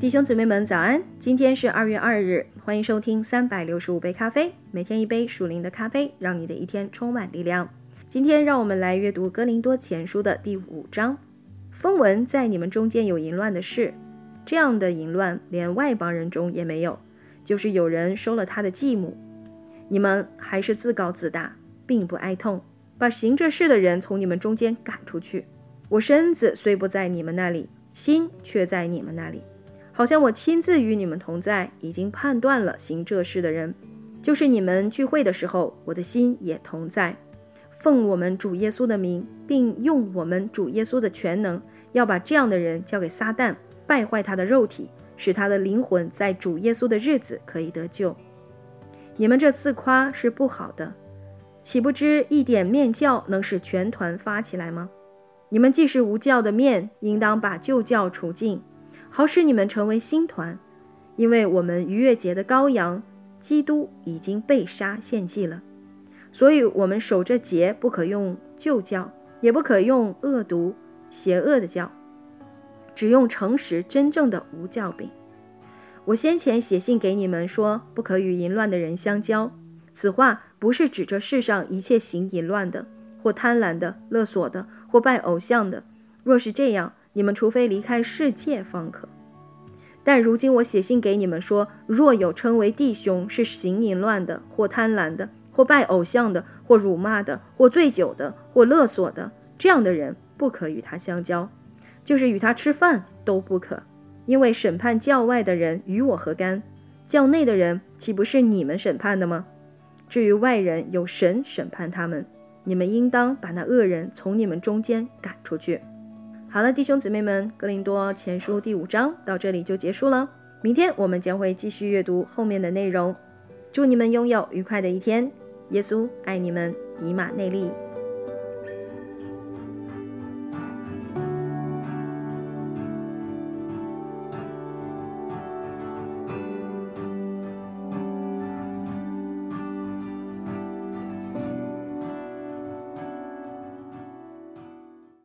弟兄姊妹们，早安！今天是二月二日，欢迎收听三百六十五杯咖啡，每天一杯属灵的咖啡，让你的一天充满力量。今天让我们来阅读《哥林多前书》的第五章。风闻在你们中间有淫乱的事，这样的淫乱连外邦人中也没有，就是有人收了他的继母。你们还是自高自大，并不哀痛，把行这事的人从你们中间赶出去。我身子虽不在你们那里，心却在你们那里。好像我亲自与你们同在，已经判断了行这事的人，就是你们聚会的时候，我的心也同在。奉我们主耶稣的名，并用我们主耶稣的全能，要把这样的人交给撒旦，败坏他的肉体，使他的灵魂在主耶稣的日子可以得救。你们这自夸是不好的，岂不知一点面教能使全团发起来吗？你们既是无教的面，应当把旧教除尽。好使你们成为新团，因为我们逾越节的羔羊基督已经被杀献祭了，所以我们守着节，不可用旧教，也不可用恶毒邪恶的教，只用诚实真正的无教饼。我先前写信给你们说，不可与淫乱的人相交。此话不是指着世上一切行淫乱的，或贪婪的、勒索的，或拜偶像的。若是这样，你们除非离开世界方可，但如今我写信给你们说，若有称为弟兄是行淫乱的，或贪婪的，或拜偶像的，或辱骂的，或醉酒的，或勒索的，这样的人不可与他相交，就是与他吃饭都不可，因为审判教外的人与我何干？教内的人岂不是你们审判的吗？至于外人，有神审判他们，你们应当把那恶人从你们中间赶出去。好了，弟兄姊妹们，《格林多前书》第五章到这里就结束了。明天我们将会继续阅读后面的内容。祝你们拥有愉快的一天。耶稣爱你们，以马内利。